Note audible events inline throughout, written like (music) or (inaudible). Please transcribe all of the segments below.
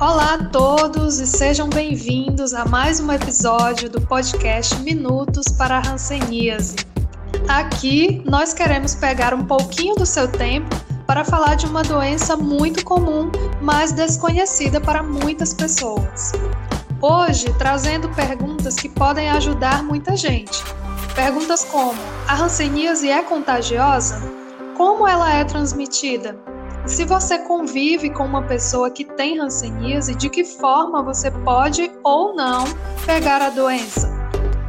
Olá a todos e sejam bem-vindos a mais um episódio do podcast Minutos para a Hanseníase. Aqui nós queremos pegar um pouquinho do seu tempo para falar de uma doença muito comum, mas desconhecida para muitas pessoas. Hoje, trazendo perguntas que podem ajudar muita gente. Perguntas como: a hanseníase é contagiosa? Como ela é transmitida? Se você convive com uma pessoa que tem hanseníase, de que forma você pode ou não pegar a doença?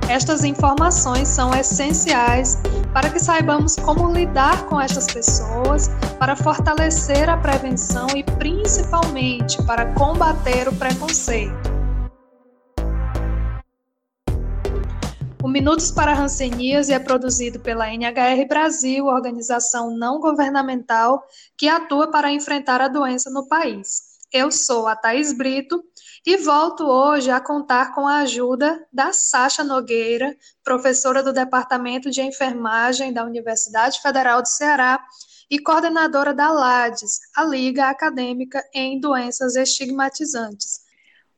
Estas informações são essenciais para que saibamos como lidar com estas pessoas, para fortalecer a prevenção e principalmente para combater o preconceito. Minutos para Hanseníase é produzido pela NHR Brasil, organização não governamental que atua para enfrentar a doença no país. Eu sou a Thaís Brito e volto hoje a contar com a ajuda da Sasha Nogueira, professora do Departamento de Enfermagem da Universidade Federal do Ceará e coordenadora da LADES, a Liga Acadêmica em Doenças Estigmatizantes.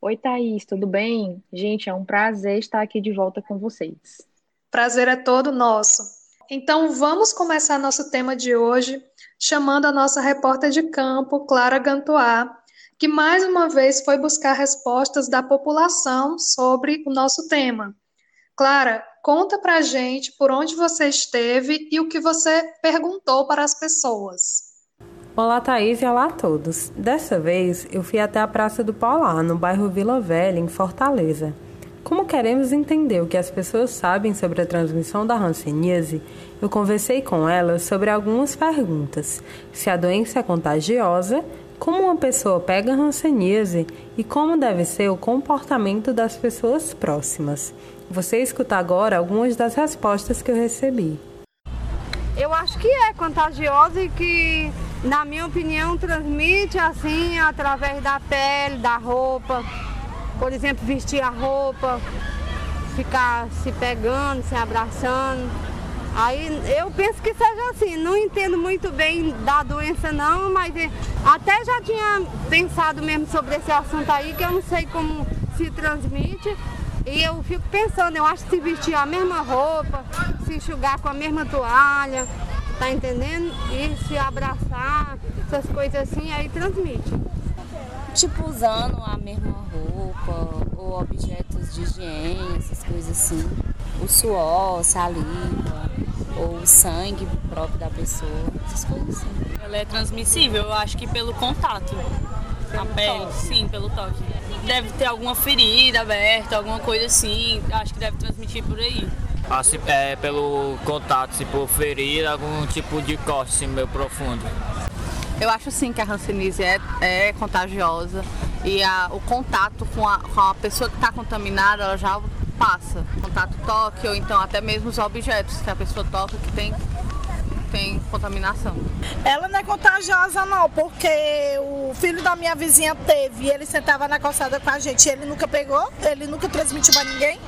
Oi, Thaís, tudo bem? Gente, é um prazer estar aqui de volta com vocês. Prazer é todo nosso. Então, vamos começar nosso tema de hoje chamando a nossa repórter de campo, Clara Gantoá, que mais uma vez foi buscar respostas da população sobre o nosso tema. Clara, conta pra gente por onde você esteve e o que você perguntou para as pessoas. Olá, Thaís, e olá a todos. Dessa vez, eu fui até a Praça do Polar, no bairro Vila Velha, em Fortaleza. Como queremos entender o que as pessoas sabem sobre a transmissão da hanseníase, eu conversei com elas sobre algumas perguntas. Se a doença é contagiosa, como uma pessoa pega hanseníase e como deve ser o comportamento das pessoas próximas. Você escuta agora algumas das respostas que eu recebi. Eu acho que é contagiosa e que na minha opinião, transmite assim através da pele, da roupa. Por exemplo, vestir a roupa, ficar se pegando, se abraçando. Aí eu penso que seja assim, não entendo muito bem da doença não, mas até já tinha pensado mesmo sobre esse assunto aí, que eu não sei como se transmite. E eu fico pensando, eu acho que se vestir a mesma roupa, se enxugar com a mesma toalha, tá entendendo? E se abraçar, essas coisas assim, aí transmite. Tipo, usando a mesma roupa ou objetos de higiene, essas coisas assim. O suor, saliva, ou o sangue próprio da pessoa, essas coisas assim. Ela é transmissível, eu acho que pelo contato. Pelo a pele, toque. sim, pelo toque. Deve ter alguma ferida aberta, alguma coisa assim. Acho que deve transmitir por aí. Assim, é, pelo contato, se por ferir, algum tipo de corte assim, meio profundo. Eu acho sim que a hanseníase é, é contagiosa e a, o contato com a, com a pessoa que está contaminada, ela já passa. Contato toque ou então até mesmo os objetos que a pessoa toca que tem tem contaminação. Ela não é contagiosa não, porque o filho da minha vizinha teve e ele sentava na calçada com a gente, ele nunca pegou, ele nunca transmitiu para ninguém.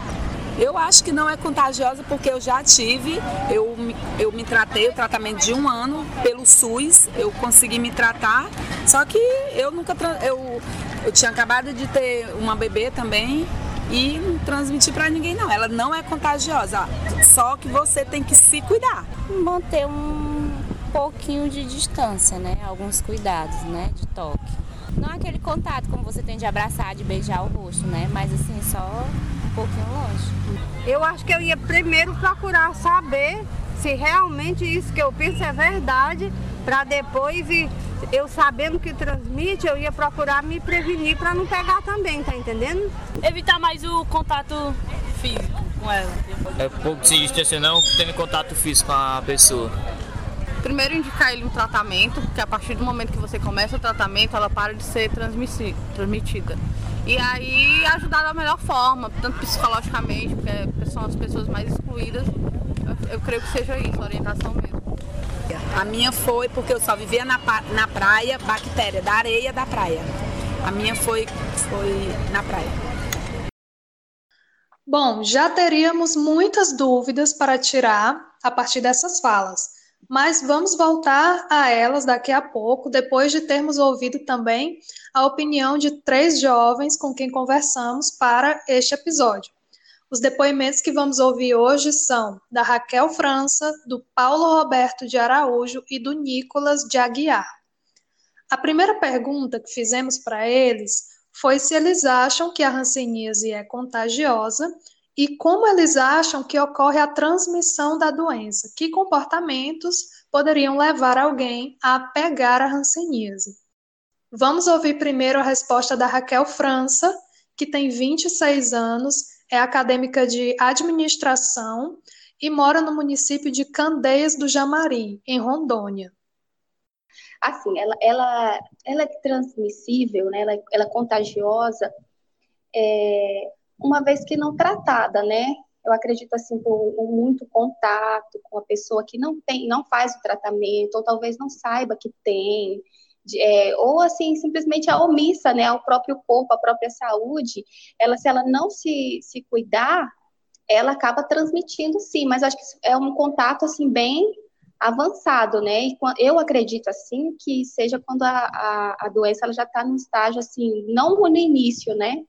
Eu acho que não é contagiosa porque eu já tive, eu, eu me tratei, o tratamento de um ano pelo SUS, eu consegui me tratar, só que eu nunca, eu, eu tinha acabado de ter uma bebê também e não transmiti para ninguém não, ela não é contagiosa, só que você tem que se cuidar. Manter um pouquinho de distância, né, alguns cuidados, né, de toque. Não é aquele contato como você tem de abraçar, de beijar o rosto, né, mas assim, só pouquinho longe. Eu acho que eu ia primeiro procurar saber se realmente isso que eu penso é verdade, para depois eu sabendo que transmite, eu ia procurar me prevenir para não pegar também, tá entendendo? Evitar mais o contato físico com ela. É pouco se distância não, tendo contato físico com a pessoa. Primeiro indicar ele um tratamento, porque a partir do momento que você começa o tratamento, ela para de ser transmitida. E aí ajudar da melhor forma, tanto psicologicamente, porque são as pessoas mais excluídas. Eu, eu creio que seja isso, orientação mesmo. A minha foi porque eu só vivia na, na praia, bactéria, da areia da praia. A minha foi, foi na praia. Bom, já teríamos muitas dúvidas para tirar a partir dessas falas. Mas vamos voltar a elas daqui a pouco, depois de termos ouvido também a opinião de três jovens com quem conversamos para este episódio. Os depoimentos que vamos ouvir hoje são da Raquel França, do Paulo Roberto de Araújo e do Nicolas de Aguiar. A primeira pergunta que fizemos para eles foi se eles acham que a hanseníase é contagiosa e como eles acham que ocorre a transmissão da doença, que comportamentos poderiam levar alguém a pegar a hanseníase. Vamos ouvir primeiro a resposta da Raquel França, que tem 26 anos é acadêmica de administração e mora no município de Candeias do Jamari, em Rondônia. Assim, ela, ela, ela é transmissível, né? ela, ela é contagiosa, é, uma vez que não tratada, né? Eu acredito assim por, muito contato com a pessoa que não tem, não faz o tratamento, ou talvez não saiba que tem, é, ou assim, simplesmente a omissa, né, ao próprio corpo, à própria saúde, ela, se ela não se, se cuidar, ela acaba transmitindo sim, mas acho que é um contato, assim, bem avançado, né, e eu acredito, assim, que seja quando a, a, a doença ela já está num estágio, assim, não no início, né,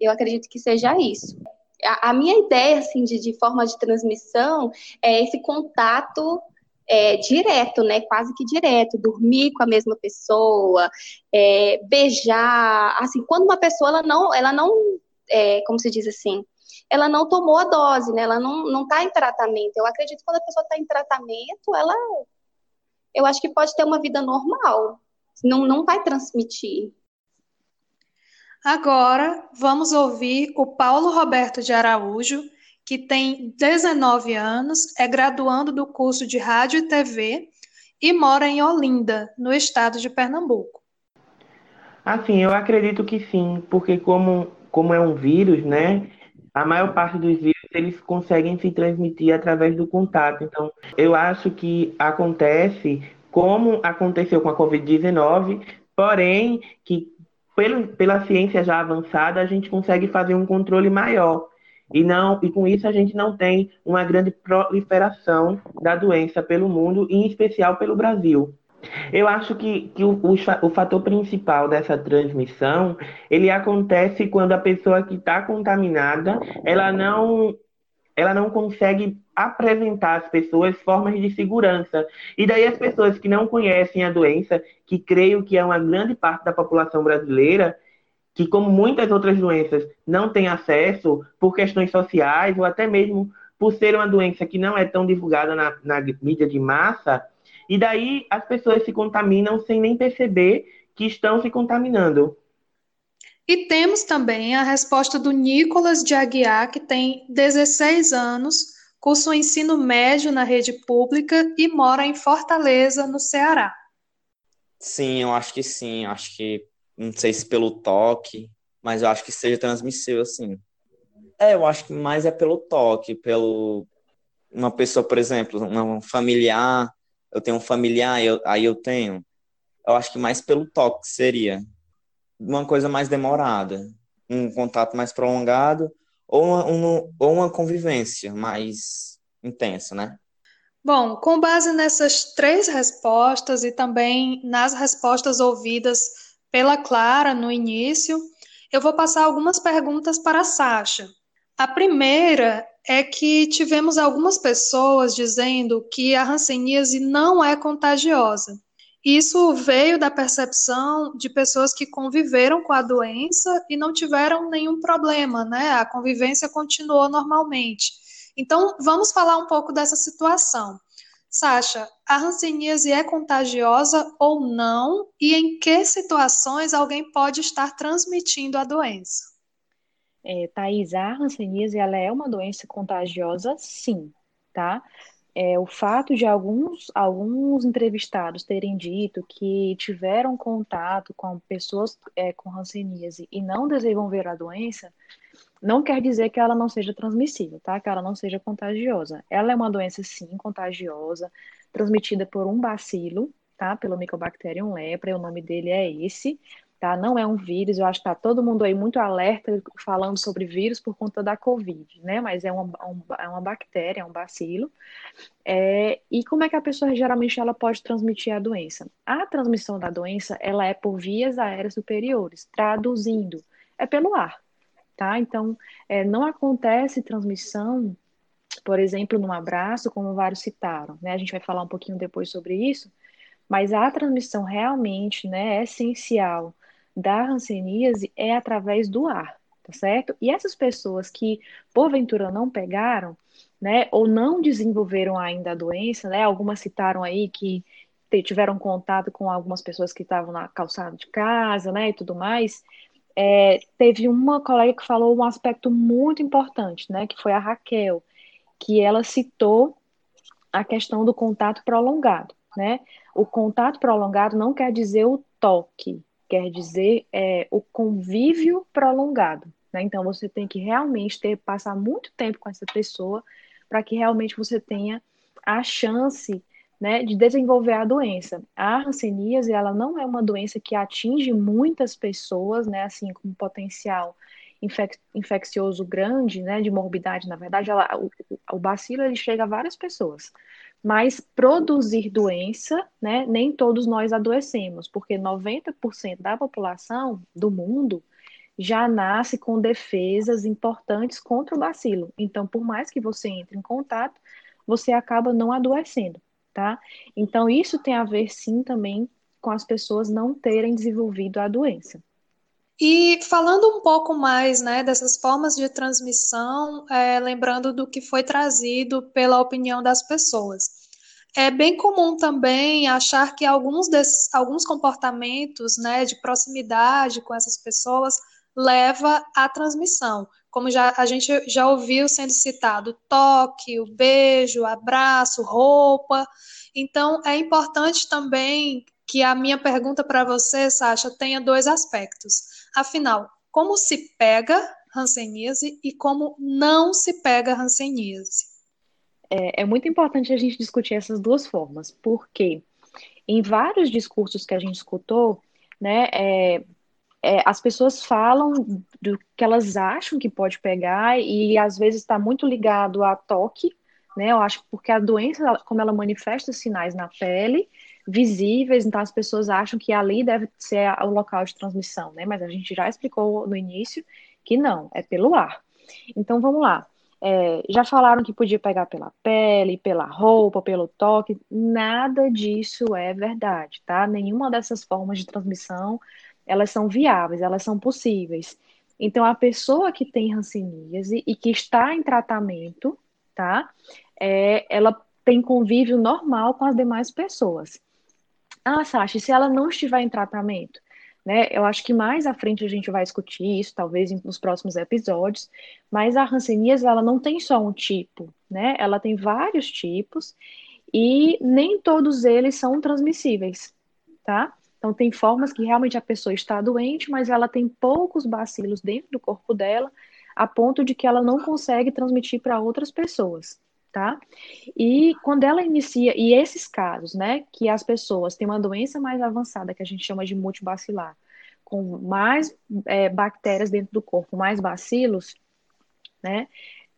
eu acredito que seja isso. A, a minha ideia, assim, de, de forma de transmissão é esse contato é, direto, né? Quase que direto, dormir com a mesma pessoa, é, beijar, assim, quando uma pessoa ela não, ela não, é, como se diz assim, ela não tomou a dose, né? Ela não não está em tratamento. Eu acredito que quando a pessoa está em tratamento, ela, eu acho que pode ter uma vida normal, não não vai transmitir. Agora vamos ouvir o Paulo Roberto de Araújo que tem 19 anos, é graduando do curso de Rádio e TV e mora em Olinda, no estado de Pernambuco. Assim, eu acredito que sim, porque como, como é um vírus, né? A maior parte dos vírus eles conseguem se transmitir através do contato. Então, eu acho que acontece como aconteceu com a Covid-19, porém que pelo, pela ciência já avançada a gente consegue fazer um controle maior. E, não, e com isso a gente não tem uma grande proliferação da doença pelo mundo, e em especial pelo Brasil. Eu acho que, que o, o, o fator principal dessa transmissão, ele acontece quando a pessoa que está contaminada, ela não, ela não consegue apresentar às pessoas formas de segurança. E daí as pessoas que não conhecem a doença, que creio que é uma grande parte da população brasileira, que, como muitas outras doenças, não têm acesso por questões sociais ou até mesmo por ser uma doença que não é tão divulgada na, na mídia de massa, e daí as pessoas se contaminam sem nem perceber que estão se contaminando. E temos também a resposta do Nicolas de Aguiar, que tem 16 anos, cursa o ensino médio na rede pública e mora em Fortaleza, no Ceará. Sim, eu acho que sim. Acho que não sei se pelo toque, mas eu acho que seja transmissível, assim. É, eu acho que mais é pelo toque, pelo uma pessoa, por exemplo, um familiar, eu tenho um familiar, eu, aí eu tenho. Eu acho que mais pelo toque seria uma coisa mais demorada, um contato mais prolongado ou uma, um, ou uma convivência mais intensa, né? Bom, com base nessas três respostas e também nas respostas ouvidas pela Clara no início, eu vou passar algumas perguntas para a Sasha. A primeira é que tivemos algumas pessoas dizendo que a hanseníase não é contagiosa. Isso veio da percepção de pessoas que conviveram com a doença e não tiveram nenhum problema, né? A convivência continuou normalmente. Então, vamos falar um pouco dessa situação. Sasha, a hanseníase é contagiosa ou não? E em que situações alguém pode estar transmitindo a doença? É, Thaís, a hanseníase ela é uma doença contagiosa, sim, tá? É, o fato de alguns, alguns entrevistados terem dito que tiveram contato com pessoas é, com hanseníase e não desenvolveram a doença, não quer dizer que ela não seja transmissível, tá? Que ela não seja contagiosa. Ela é uma doença, sim, contagiosa, transmitida por um bacilo, tá? Pelo Mycobacterium lepra, o nome dele é esse. tá? Não é um vírus, eu acho que tá todo mundo aí muito alerta falando sobre vírus por conta da Covid, né? Mas é uma, um, é uma bactéria, é um bacilo. É, e como é que a pessoa geralmente ela pode transmitir a doença? A transmissão da doença, ela é por vias aéreas superiores, traduzindo, é pelo ar, tá? Então, é, não acontece transmissão, por exemplo, num abraço, como vários citaram, né? A gente vai falar um pouquinho depois sobre isso, mas a transmissão realmente, né, é essencial da hanseníase é através do ar, tá certo? E essas pessoas que porventura não pegaram, né, ou não desenvolveram ainda a doença, né, algumas citaram aí que tiveram contato com algumas pessoas que estavam na calçada de casa, né, e tudo mais, é, teve uma colega que falou um aspecto muito importante, né, que foi a Raquel, que ela citou a questão do contato prolongado, né? O contato prolongado não quer dizer o toque, quer dizer é, o convívio prolongado. Né? Então, você tem que realmente ter, passar muito tempo com essa pessoa para que realmente você tenha a chance né, de desenvolver a doença. A hanseníase, ela não é uma doença que atinge muitas pessoas, né, assim, com potencial infec infeccioso grande, né, de morbidade, na verdade, ela, o, o bacilo ele chega a várias pessoas. Mas produzir doença, né, nem todos nós adoecemos, porque 90% da população do mundo já nasce com defesas importantes contra o bacilo. Então, por mais que você entre em contato, você acaba não adoecendo, tá? Então, isso tem a ver sim também com as pessoas não terem desenvolvido a doença. E falando um pouco mais né, dessas formas de transmissão, é, lembrando do que foi trazido pela opinião das pessoas. É bem comum também achar que alguns, desses, alguns comportamentos né, de proximidade com essas pessoas leva à transmissão. Como já, a gente já ouviu sendo citado, toque, o beijo, abraço, roupa. Então, é importante também que a minha pergunta para você, Sasha, tenha dois aspectos. Afinal, como se pega hanseníase e como não se pega hanseníase? É, é muito importante a gente discutir essas duas formas, porque em vários discursos que a gente escutou, né, é, é, as pessoas falam do que elas acham que pode pegar e às vezes está muito ligado a toque, né? Eu acho porque a doença, como ela manifesta sinais na pele, visíveis, então as pessoas acham que ali deve ser o local de transmissão, né? Mas a gente já explicou no início que não, é pelo ar. Então vamos lá. É, já falaram que podia pegar pela pele, pela roupa, pelo toque. Nada disso é verdade, tá? Nenhuma dessas formas de transmissão elas são viáveis, elas são possíveis. Então, a pessoa que tem hanseníase e que está em tratamento, tá? É, ela tem convívio normal com as demais pessoas. Ah, Sasha, se ela não estiver em tratamento? Né? Eu acho que mais à frente a gente vai discutir isso, talvez nos próximos episódios, mas a hanseníase, ela não tem só um tipo, né? Ela tem vários tipos e nem todos eles são transmissíveis, tá? Então, tem formas que realmente a pessoa está doente, mas ela tem poucos bacilos dentro do corpo dela, a ponto de que ela não consegue transmitir para outras pessoas tá? E quando ela inicia, e esses casos, né, que as pessoas têm uma doença mais avançada, que a gente chama de multibacilar, com mais é, bactérias dentro do corpo, mais bacilos, né,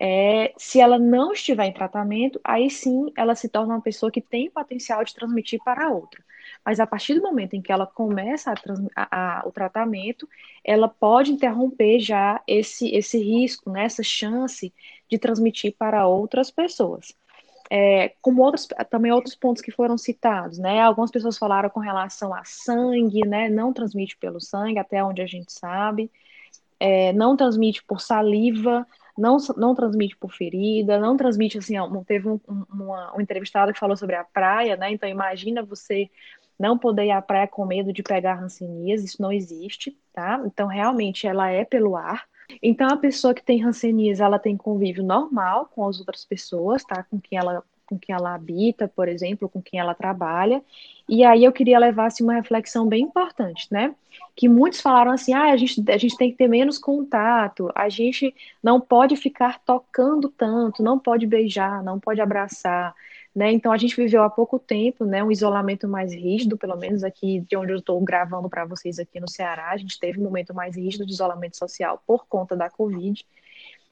é, se ela não estiver em tratamento, aí sim ela se torna uma pessoa que tem potencial de transmitir para outra. Mas a partir do momento em que ela começa a, a, o tratamento, ela pode interromper já esse, esse risco, né, essa chance de transmitir para outras pessoas. É, como outros, também outros pontos que foram citados, né? Algumas pessoas falaram com relação a sangue, né? Não transmite pelo sangue, até onde a gente sabe. É, não transmite por saliva, não, não transmite por ferida, não transmite assim, ó, teve um, um, uma, um entrevistado que falou sobre a praia, né? Então imagina você não poder ir à praia com medo de pegar rancenias, isso não existe, tá? Então realmente ela é pelo ar. Então, a pessoa que tem hanseníase, ela tem convívio normal com as outras pessoas, tá? Com quem ela com quem ela habita, por exemplo, com quem ela trabalha. E aí eu queria levar assim, uma reflexão bem importante, né? Que muitos falaram assim: ah, a gente, a gente tem que ter menos contato, a gente não pode ficar tocando tanto, não pode beijar, não pode abraçar, Né? Então a gente viveu há pouco tempo, né, um isolamento mais rígido, pelo menos aqui de onde eu estou gravando para vocês aqui no Ceará, a gente teve um momento mais rígido de isolamento social por conta da Covid.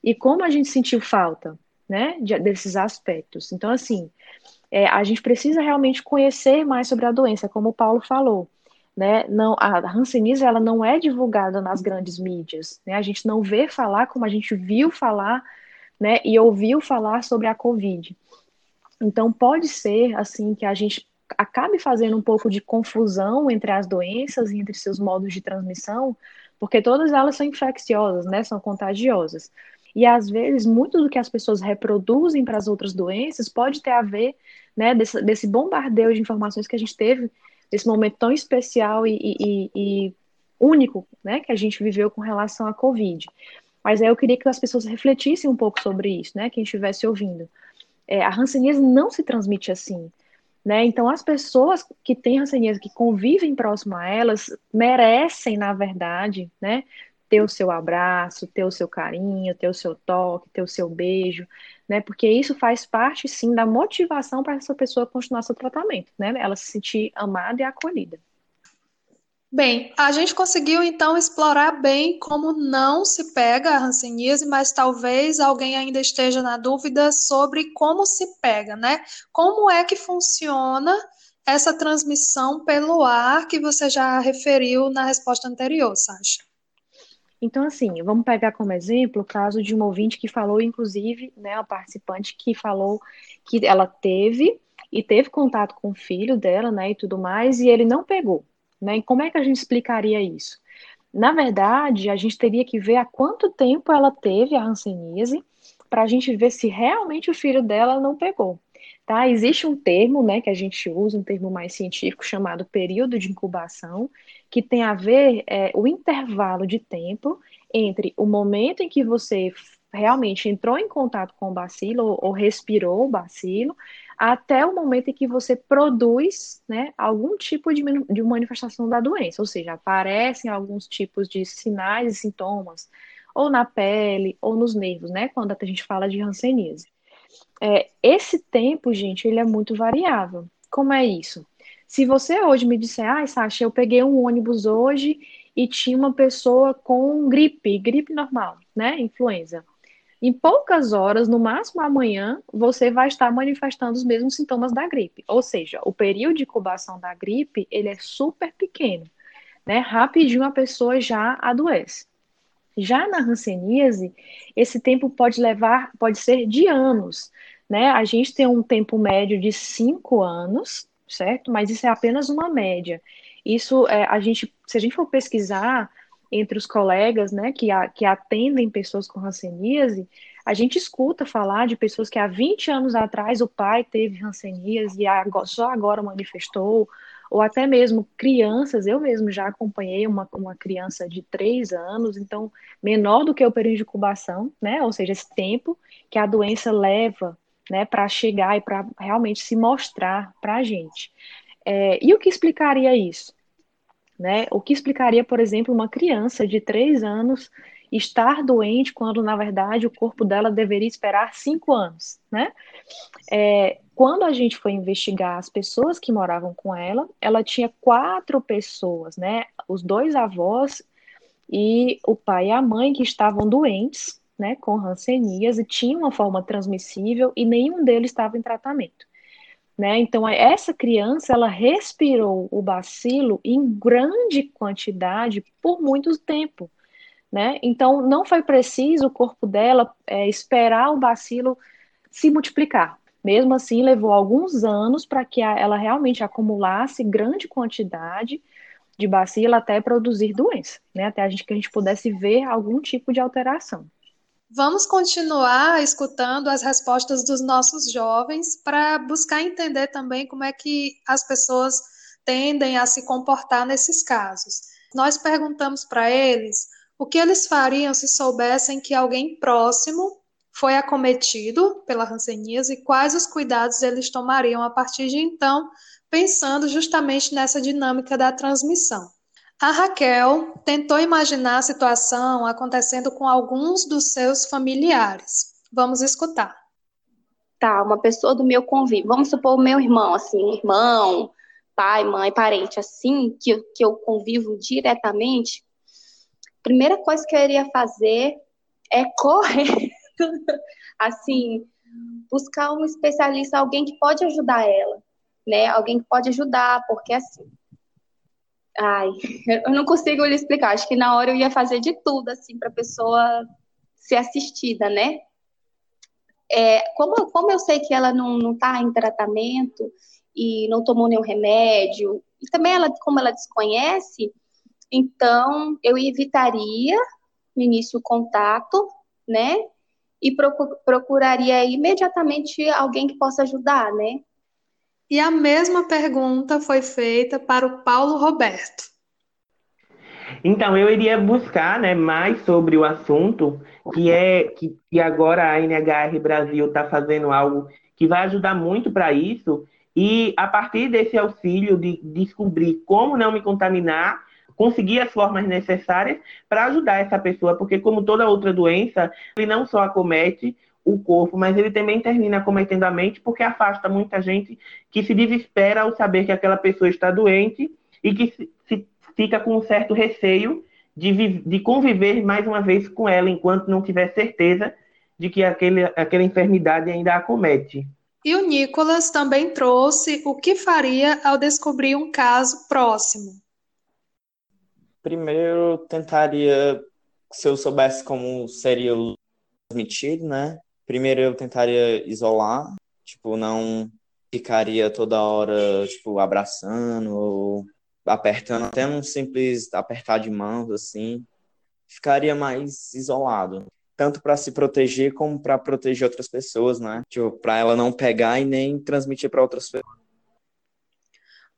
E como a gente sentiu falta, né, de, desses aspectos. Então assim, é, a gente precisa realmente conhecer mais sobre a doença, como o Paulo falou. Né, não, a hanseníase ela não é divulgada nas grandes mídias, né, a gente não vê falar como a gente viu falar né, e ouviu falar sobre a Covid. Então, pode ser, assim, que a gente acabe fazendo um pouco de confusão entre as doenças e entre seus modos de transmissão, porque todas elas são infecciosas, né, são contagiosas. E às vezes, muito do que as pessoas reproduzem para as outras doenças pode ter a ver, né, desse, desse bombardeio de informações que a gente teve nesse momento tão especial e, e, e único, né, que a gente viveu com relação à Covid. Mas aí eu queria que as pessoas refletissem um pouco sobre isso, né, quem estivesse ouvindo é, a hanseníase não se transmite assim. Né? Então, as pessoas que têm hanseníase, que convivem próximo a elas, merecem, na verdade, né, ter o seu abraço, ter o seu carinho, ter o seu toque, ter o seu beijo, né? Porque isso faz parte, sim, da motivação para essa pessoa continuar seu tratamento, né? Ela se sentir amada e acolhida. Bem, a gente conseguiu então explorar bem como não se pega a hanseníase, mas talvez alguém ainda esteja na dúvida sobre como se pega, né? Como é que funciona essa transmissão pelo ar que você já referiu na resposta anterior, Sasha? Então, assim, vamos pegar como exemplo o caso de um ouvinte que falou, inclusive, né, a participante que falou que ela teve e teve contato com o filho dela, né, e tudo mais, e ele não pegou. Né? E como é que a gente explicaria isso? Na verdade, a gente teria que ver há quanto tempo ela teve a hanseníase para a gente ver se realmente o filho dela não pegou. Tá? Existe um termo né, que a gente usa, um termo mais científico, chamado período de incubação, que tem a ver é, o intervalo de tempo entre o momento em que você realmente entrou em contato com o bacilo ou, ou respirou o bacilo até o momento em que você produz né, algum tipo de, de manifestação da doença, ou seja, aparecem alguns tipos de sinais e sintomas, ou na pele, ou nos nervos, né, quando a gente fala de hanseníase. É, esse tempo, gente, ele é muito variável. Como é isso? Se você hoje me disser, ah, Sasha, eu peguei um ônibus hoje e tinha uma pessoa com gripe, gripe normal, né, influenza. Em poucas horas, no máximo amanhã, você vai estar manifestando os mesmos sintomas da gripe. Ou seja, o período de incubação da gripe, ele é super pequeno. Né? Rapidinho a pessoa já adoece. Já na hanseníase, esse tempo pode levar, pode ser de anos. Né? A gente tem um tempo médio de cinco anos, certo? Mas isso é apenas uma média. Isso, é, a gente, se a gente for pesquisar, entre os colegas, né, que, a, que atendem pessoas com hanseníase, a gente escuta falar de pessoas que há 20 anos atrás o pai teve hanseníase e agora, só agora manifestou, ou até mesmo crianças, eu mesmo já acompanhei uma, uma criança de 3 anos, então menor do que o período de incubação, né, ou seja, esse tempo que a doença leva, né, para chegar e para realmente se mostrar para a gente. É, e o que explicaria isso? Né? O que explicaria, por exemplo, uma criança de três anos estar doente quando, na verdade, o corpo dela deveria esperar cinco anos, né? É, quando a gente foi investigar as pessoas que moravam com ela, ela tinha quatro pessoas, né? Os dois avós e o pai e a mãe que estavam doentes, né, com rancenias e uma forma transmissível e nenhum deles estava em tratamento. Né? Então, essa criança, ela respirou o bacilo em grande quantidade por muito tempo, né? Então, não foi preciso o corpo dela é, esperar o bacilo se multiplicar. Mesmo assim, levou alguns anos para que a, ela realmente acumulasse grande quantidade de bacilo até produzir doença, né? Até a gente, que a gente pudesse ver algum tipo de alteração. Vamos continuar escutando as respostas dos nossos jovens para buscar entender também como é que as pessoas tendem a se comportar nesses casos. Nós perguntamos para eles o que eles fariam se soubessem que alguém próximo foi acometido pela hanseníase e quais os cuidados eles tomariam a partir de então, pensando justamente nessa dinâmica da transmissão. A Raquel tentou imaginar a situação acontecendo com alguns dos seus familiares. Vamos escutar. tá, uma pessoa do meu convívio, vamos supor o meu irmão, assim, irmão, pai, mãe, parente, assim, que, que eu convivo diretamente, primeira coisa que eu iria fazer é correr, (laughs) assim, buscar um especialista, alguém que pode ajudar ela, né? Alguém que pode ajudar, porque assim, ai, eu não consigo lhe explicar. Acho que na hora eu ia fazer de tudo, assim, para a pessoa ser assistida, né? É, como, como eu sei que ela não está em tratamento e não tomou nenhum remédio, e também ela, como ela desconhece, então eu evitaria no início o contato, né? E procuraria imediatamente alguém que possa ajudar, né? E a mesma pergunta foi feita para o Paulo Roberto. Então, eu iria buscar né, mais sobre o assunto, que é que, que agora a NHR Brasil está fazendo algo que vai ajudar muito para isso, e a partir desse auxílio de descobrir como não me contaminar, conseguir as formas necessárias para ajudar essa pessoa, porque como toda outra doença, ele não só acomete o corpo, mas ele também termina acometendo a mente, porque afasta muita gente que se desespera ao saber que aquela pessoa está doente e que se, se fica com um certo receio de, de conviver mais uma vez com ela, enquanto não tiver certeza de que aquele, aquela enfermidade ainda acomete. E o Nicolas também trouxe o que faria ao descobrir um caso próximo. Primeiro, tentaria, se eu soubesse como seria transmitido, né? Primeiro, eu tentaria isolar, tipo, não ficaria toda hora, tipo, abraçando ou apertando, até um simples apertar de mãos, assim, ficaria mais isolado. Tanto para se proteger como para proteger outras pessoas, né? Tipo, para ela não pegar e nem transmitir para outras pessoas.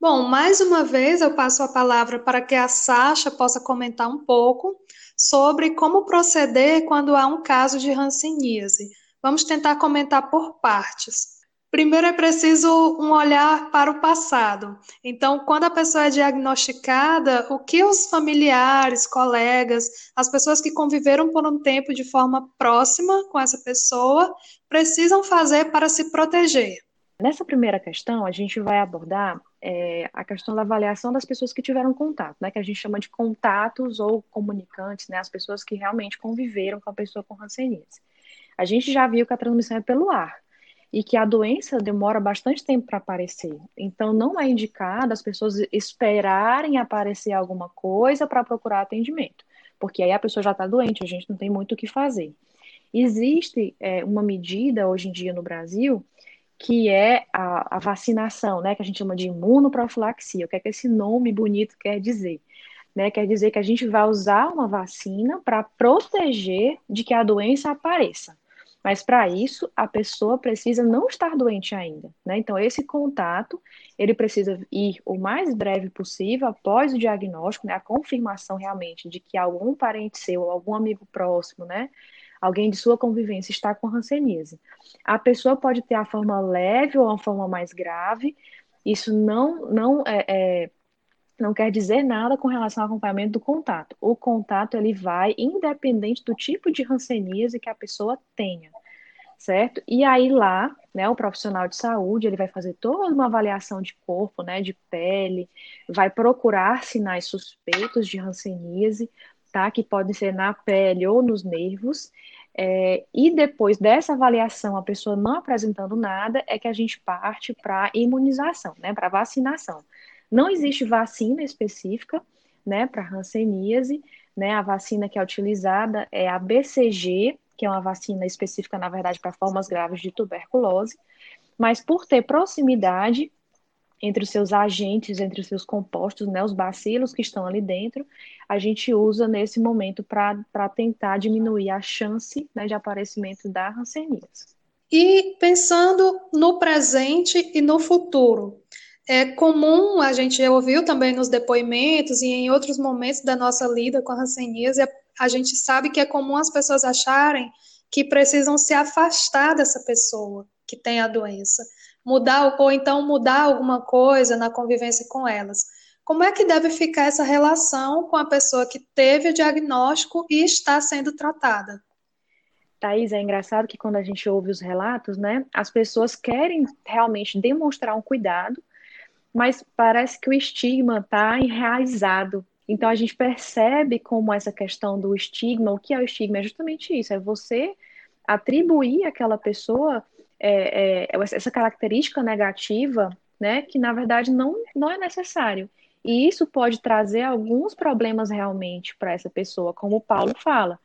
Bom, mais uma vez eu passo a palavra para que a Sasha possa comentar um pouco sobre como proceder quando há um caso de hanseníase. Vamos tentar comentar por partes. Primeiro é preciso um olhar para o passado. Então, quando a pessoa é diagnosticada, o que os familiares, colegas, as pessoas que conviveram por um tempo de forma próxima com essa pessoa precisam fazer para se proteger? Nessa primeira questão, a gente vai abordar é, a questão da avaliação das pessoas que tiveram contato, né, que a gente chama de contatos ou comunicantes, né, as pessoas que realmente conviveram com a pessoa com hanseníase. A gente já viu que a transmissão é pelo ar e que a doença demora bastante tempo para aparecer. Então, não é indicado as pessoas esperarem aparecer alguma coisa para procurar atendimento, porque aí a pessoa já está doente, a gente não tem muito o que fazer. Existe é, uma medida hoje em dia no Brasil que é a, a, vacinação, né, que a gente chama de imunoprofilaxia. O que é que esse nome bonito quer dizer? Né, quer dizer que a gente vai usar uma vacina para proteger de que a doença apareça. Mas para isso, a pessoa precisa não estar doente ainda, né? Então, esse contato, ele precisa ir o mais breve possível após o diagnóstico, né? A confirmação realmente de que algum parente seu, algum amigo próximo, né? Alguém de sua convivência está com hanseníase. A pessoa pode ter a forma leve ou a forma mais grave. Isso não, não é, é não quer dizer nada com relação ao acompanhamento do contato. O contato ele vai independente do tipo de hanseníase que a pessoa tenha, certo? E aí lá, né, o profissional de saúde, ele vai fazer toda uma avaliação de corpo, né, de pele, vai procurar sinais suspeitos de hanseníase, tá, que podem ser na pele ou nos nervos, é, e depois dessa avaliação, a pessoa não apresentando nada, é que a gente parte para imunização, né, para vacinação. Não existe vacina específica, né, para hanseníase, né, a vacina que é utilizada é a BCG, que é uma vacina específica, na verdade, para formas graves de tuberculose, mas por ter proximidade entre os seus agentes, entre os seus compostos, né, os bacilos que estão ali dentro, a gente usa nesse momento para tentar diminuir a chance né, de aparecimento da hanseníase. E pensando no presente e no futuro, é comum, a gente ouviu também nos depoimentos e em outros momentos da nossa lida com a hanseníase, a gente sabe que é comum as pessoas acharem que precisam se afastar dessa pessoa que tem a doença, mudar ou então mudar alguma coisa na convivência com elas. Como é que deve ficar essa relação com a pessoa que teve o diagnóstico e está sendo tratada? Thaís, é engraçado que quando a gente ouve os relatos, né, as pessoas querem realmente demonstrar um cuidado, mas parece que o estigma está enraizado. Então a gente percebe como essa questão do estigma, o que é o estigma? É justamente isso, é você atribuir àquela pessoa é, é, essa característica negativa, né, que na verdade não, não é necessário. E isso pode trazer alguns problemas realmente para essa pessoa, como o Paulo fala,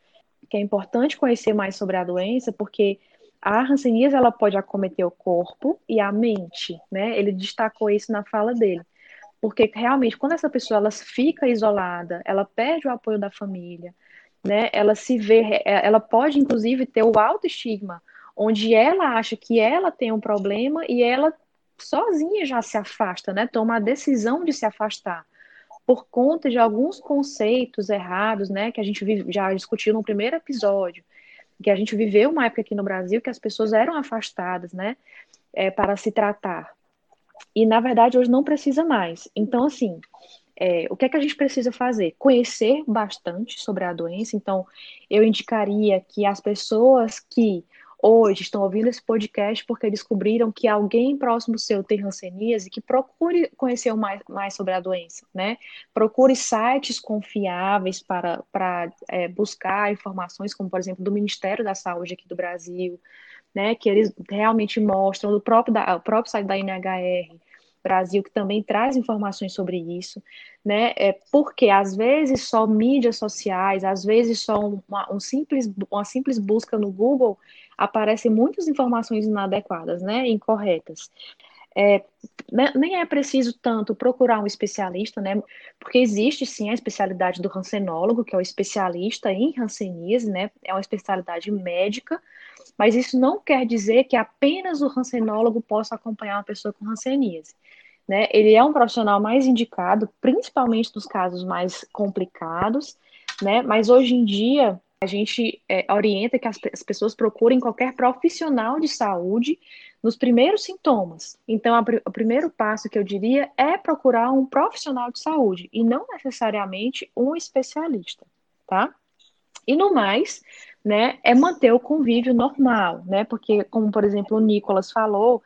que é importante conhecer mais sobre a doença, porque a hanseníase ela pode acometer o corpo e a mente, né? Ele destacou isso na fala dele. Porque realmente, quando essa pessoa ela fica isolada, ela perde o apoio da família, né? Ela se vê, ela pode inclusive ter o autoestigma, onde ela acha que ela tem um problema e ela sozinha já se afasta, né? Toma a decisão de se afastar por conta de alguns conceitos errados, né? Que a gente já discutiu no primeiro episódio, que a gente viveu uma época aqui no Brasil que as pessoas eram afastadas, né? É, para se tratar. E na verdade hoje não precisa mais. Então, assim, é, o que é que a gente precisa fazer? Conhecer bastante sobre a doença. Então, eu indicaria que as pessoas que hoje estão ouvindo esse podcast porque descobriram que alguém próximo seu tem hanseníase, que procure conhecer mais, mais sobre a doença, né? Procure sites confiáveis para, para é, buscar informações, como por exemplo do Ministério da Saúde aqui do Brasil, né? Que eles realmente mostram, do próprio, da, o próprio site da NHR, Brasil, que também traz informações sobre isso, né? É porque às vezes só mídias sociais, às vezes só uma, um simples, uma simples busca no Google aparecem muitas informações inadequadas, né? Incorretas. É, né, nem é preciso tanto procurar um especialista, né? Porque existe sim a especialidade do rancenólogo, que é o especialista em ranceníase, né? É uma especialidade médica, mas isso não quer dizer que apenas o rancenólogo possa acompanhar uma pessoa com ranceníase. Né? Ele é um profissional mais indicado, principalmente nos casos mais complicados, né? Mas hoje em dia a gente é, orienta que as, as, pessoas procurem qualquer profissional de saúde nos primeiros sintomas. Então, a, o primeiro passo que eu diria é procurar um profissional de saúde e não necessariamente um especialista, tá? E no mais, né, é manter o convívio normal, né? Porque, como por exemplo o Nicolas falou,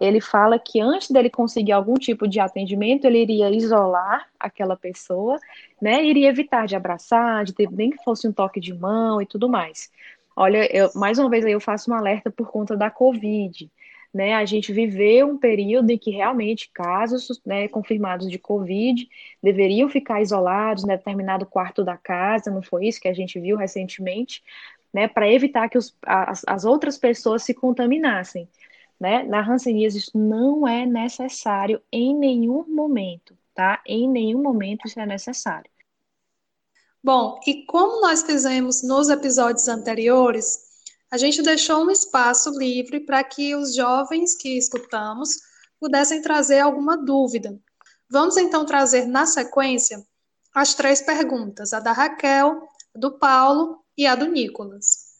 ele fala que antes dele conseguir algum tipo de atendimento, ele iria isolar aquela pessoa, né? Iria evitar de abraçar, de ter nem que fosse um toque de mão e tudo mais. Olha, eu, mais uma vez eu faço um alerta por conta da Covid. Né, a gente viveu um período em que realmente casos né, confirmados de Covid deveriam ficar isolados em determinado quarto da casa, não foi isso que a gente viu recentemente, né, para evitar que os, as, as outras pessoas se contaminassem. Né? Na hanseníase isso não é necessário em nenhum momento, tá? Em nenhum momento isso é necessário. Bom, e como nós fizemos nos episódios anteriores, a gente deixou um espaço livre para que os jovens que escutamos pudessem trazer alguma dúvida. Vamos então trazer na sequência as três perguntas: a da Raquel, a do Paulo e a do Nicolas.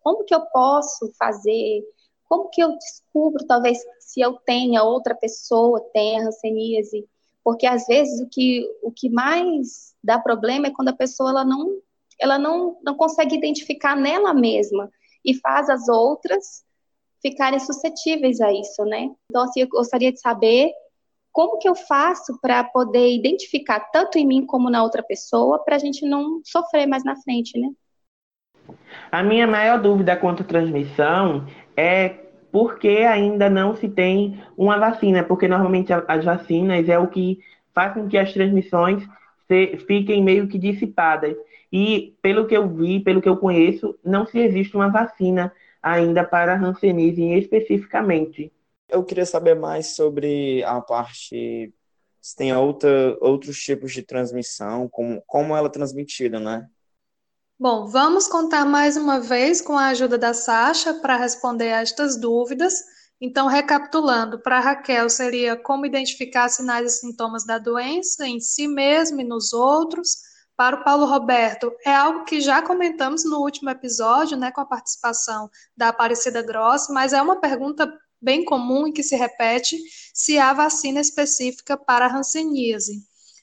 Como que eu posso fazer como que eu descubro, talvez, se eu tenha, outra pessoa tenha hanseníase? Porque, às vezes, o que, o que mais dá problema é quando a pessoa ela não, ela não, não consegue identificar nela mesma e faz as outras ficarem suscetíveis a isso, né? Então, assim, eu gostaria de saber como que eu faço para poder identificar tanto em mim como na outra pessoa, para a gente não sofrer mais na frente, né? A minha maior dúvida quanto à transmissão é porque ainda não se tem uma vacina, porque normalmente as vacinas é o que faz com que as transmissões se, fiquem meio que dissipadas. E pelo que eu vi, pelo que eu conheço, não se existe uma vacina ainda para a Hanseníase especificamente. Eu queria saber mais sobre a parte se tem outra, outros tipos de transmissão, como, como ela é transmitida, né? Bom, vamos contar mais uma vez com a ajuda da Sasha para responder a estas dúvidas. Então, recapitulando, para Raquel seria como identificar sinais e sintomas da doença em si mesmo e nos outros. Para o Paulo Roberto, é algo que já comentamos no último episódio, né, com a participação da Aparecida Gross, mas é uma pergunta bem comum e que se repete se há vacina específica para a hanseníase.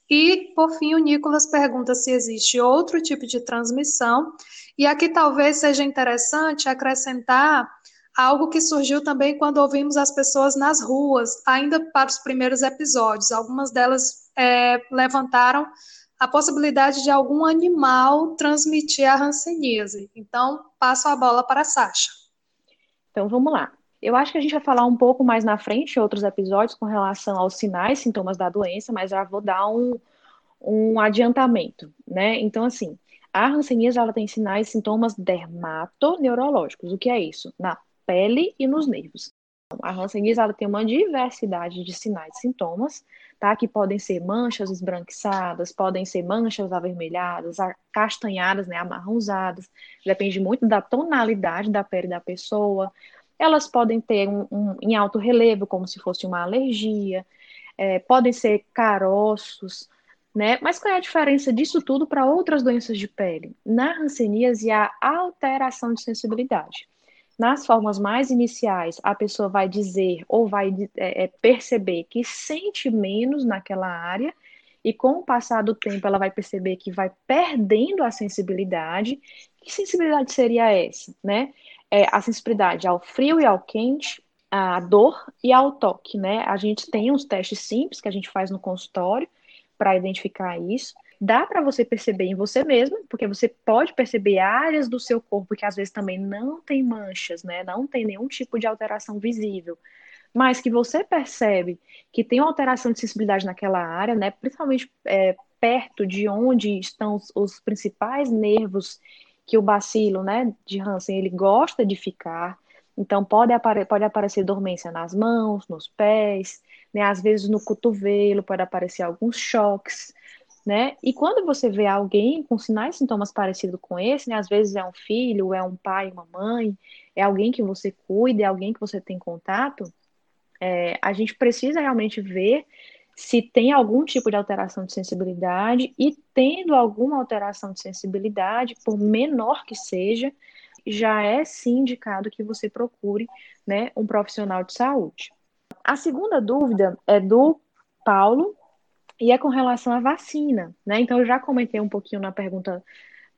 E, por fim, o Nicolas pergunta se existe outro tipo de transmissão. E aqui talvez seja interessante acrescentar algo que surgiu também quando ouvimos as pessoas nas ruas, ainda para os primeiros episódios. Algumas delas é, levantaram a possibilidade de algum animal transmitir a hanseníase. Então, passo a bola para a Sasha. Então, vamos lá. Eu acho que a gente vai falar um pouco mais na frente, outros episódios, com relação aos sinais, sintomas da doença, mas já vou dar um, um adiantamento, né? Então, assim, a hanseníase, ela tem sinais sintomas dermatoneurológicos. O que é isso? Na pele e nos nervos. A hanseníase, ela tem uma diversidade de sinais e sintomas, tá? Que podem ser manchas esbranquiçadas, podem ser manchas avermelhadas, castanhadas, né? Amarronzadas. Depende muito da tonalidade da pele da pessoa elas podem ter um, um em alto relevo, como se fosse uma alergia, é, podem ser caroços, né? Mas qual é a diferença disso tudo para outras doenças de pele? Na hanseníase, há alteração de sensibilidade. Nas formas mais iniciais, a pessoa vai dizer ou vai é, é, perceber que sente menos naquela área, e com o passar do tempo ela vai perceber que vai perdendo a sensibilidade. Que sensibilidade seria essa, né? É, a sensibilidade ao frio e ao quente, à dor e ao toque, né? A gente tem uns testes simples que a gente faz no consultório para identificar isso. Dá para você perceber em você mesmo, porque você pode perceber áreas do seu corpo que às vezes também não tem manchas, né? Não tem nenhum tipo de alteração visível mas que você percebe que tem uma alteração de sensibilidade naquela área, né, principalmente é, perto de onde estão os, os, principais nervos que o bacilo, né, de Hansen, ele gosta de ficar. Então, pode, apare pode aparecer dormência nas mãos, nos pés, né, às vezes no cotovelo, pode aparecer alguns choques, né? E quando você vê alguém com sinais e sintomas parecidos com esse, né, às vezes é um filho, é um pai, uma mãe, é alguém que você cuida, é alguém que você tem contato, é, a gente precisa realmente ver se tem algum tipo de alteração de sensibilidade e tendo alguma alteração de sensibilidade, por menor que seja, já é sim indicado que você procure né, um profissional de saúde. A segunda dúvida é do Paulo e é com relação à vacina, né? Então eu já comentei um pouquinho na pergunta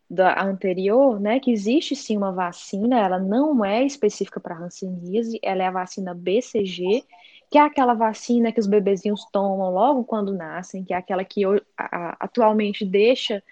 da anterior, né, que existe sim uma vacina, ela não é específica para hanseníase, ela é a vacina BCG que é aquela vacina que os bebezinhos tomam logo quando nascem, que é aquela que atualmente deixa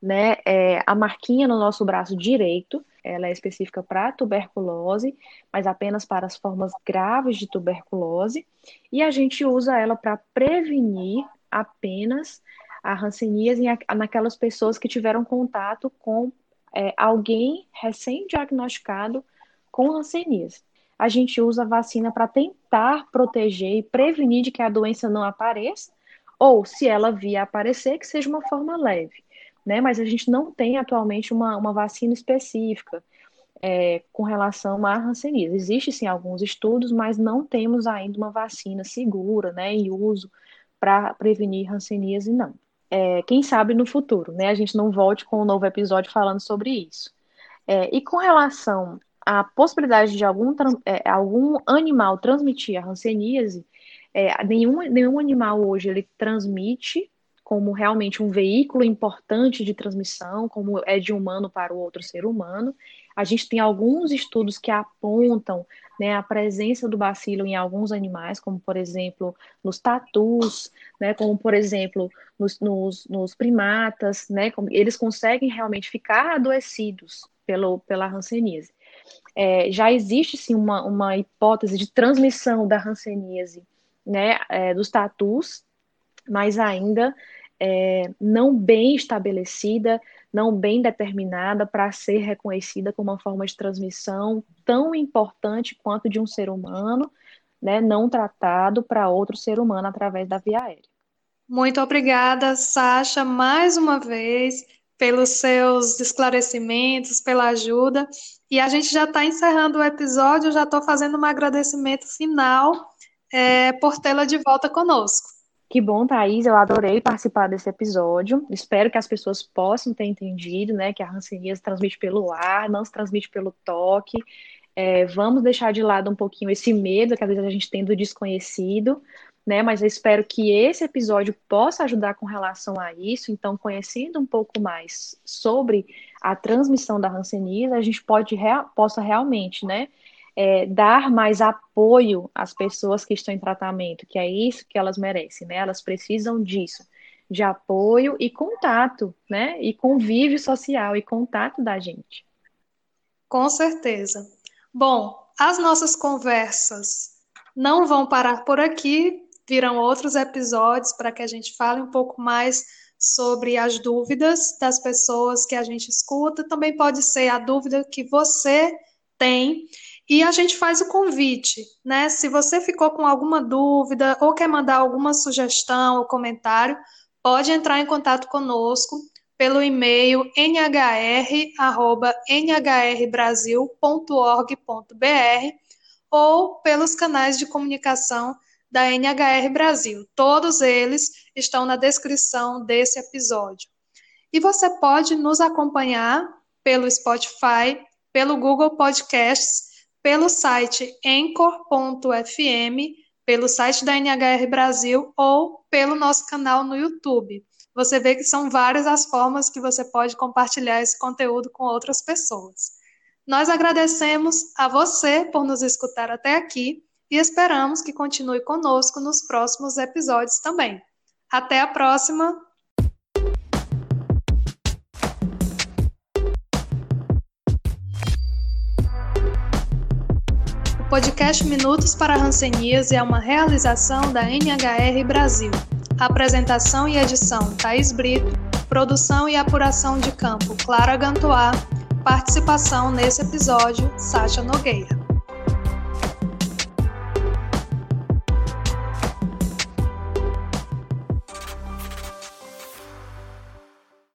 né, é, a marquinha no nosso braço direito. Ela é específica para tuberculose, mas apenas para as formas graves de tuberculose. E a gente usa ela para prevenir apenas a hanseníase naquelas pessoas que tiveram contato com é, alguém recém-diagnosticado com hanseníase a gente usa a vacina para tentar proteger e prevenir de que a doença não apareça, ou se ela vier aparecer, que seja uma forma leve. Né? Mas a gente não tem atualmente uma, uma vacina específica é, com relação à hanseníase. Existem sim alguns estudos, mas não temos ainda uma vacina segura né, em uso para prevenir hanseníase, não. É, quem sabe no futuro, né? A gente não volte com um novo episódio falando sobre isso. É, e com relação a possibilidade de algum, é, algum animal transmitir a hanseníase, é, nenhum, nenhum animal hoje ele transmite como realmente um veículo importante de transmissão, como é de humano para o outro ser humano. A gente tem alguns estudos que apontam né, a presença do bacilo em alguns animais, como por exemplo nos tatus, né, como por exemplo nos, nos, nos primatas, né, eles conseguem realmente ficar adoecidos pelo, pela hanseníase é, já existe sim uma, uma hipótese de transmissão da hanseníase né, é, dos tatus, mas ainda é, não bem estabelecida, não bem determinada para ser reconhecida como uma forma de transmissão tão importante quanto de um ser humano, né, não tratado para outro ser humano através da via aérea. Muito obrigada, Sasha, mais uma vez, pelos seus esclarecimentos, pela ajuda. E a gente já está encerrando o episódio, já estou fazendo um agradecimento final é, por tê-la de volta conosco. Que bom, Thaís, eu adorei participar desse episódio. Espero que as pessoas possam ter entendido, né, que a hanseníase transmite pelo ar, não se transmite pelo toque. É, vamos deixar de lado um pouquinho esse medo que às vezes a gente tem do desconhecido, né? Mas eu espero que esse episódio possa ajudar com relação a isso. Então, conhecendo um pouco mais sobre a transmissão da hanseníase, a gente pode possa realmente, né, é, dar mais apoio às pessoas que estão em tratamento, que é isso que elas merecem, né? Elas precisam disso, de apoio e contato, né? E convívio social e contato da gente. Com certeza. Bom, as nossas conversas não vão parar por aqui, virão outros episódios para que a gente fale um pouco mais sobre as dúvidas das pessoas que a gente escuta. Também pode ser a dúvida que você tem. E a gente faz o convite, né? Se você ficou com alguma dúvida ou quer mandar alguma sugestão ou comentário, pode entrar em contato conosco pelo e-mail nhr@nhrbrasil.org.br ou pelos canais de comunicação da NHR Brasil. Todos eles estão na descrição desse episódio. E você pode nos acompanhar pelo Spotify, pelo Google Podcasts, pelo site anchor.fm, pelo site da NHR Brasil ou pelo nosso canal no YouTube. Você vê que são várias as formas que você pode compartilhar esse conteúdo com outras pessoas. Nós agradecemos a você por nos escutar até aqui e esperamos que continue conosco nos próximos episódios também. Até a próxima! O podcast Minutos para Hanseníase é uma realização da NHR Brasil. Apresentação e edição Thaís Brito, produção e apuração de campo Clara Gantois, participação nesse episódio Sátia Nogueira.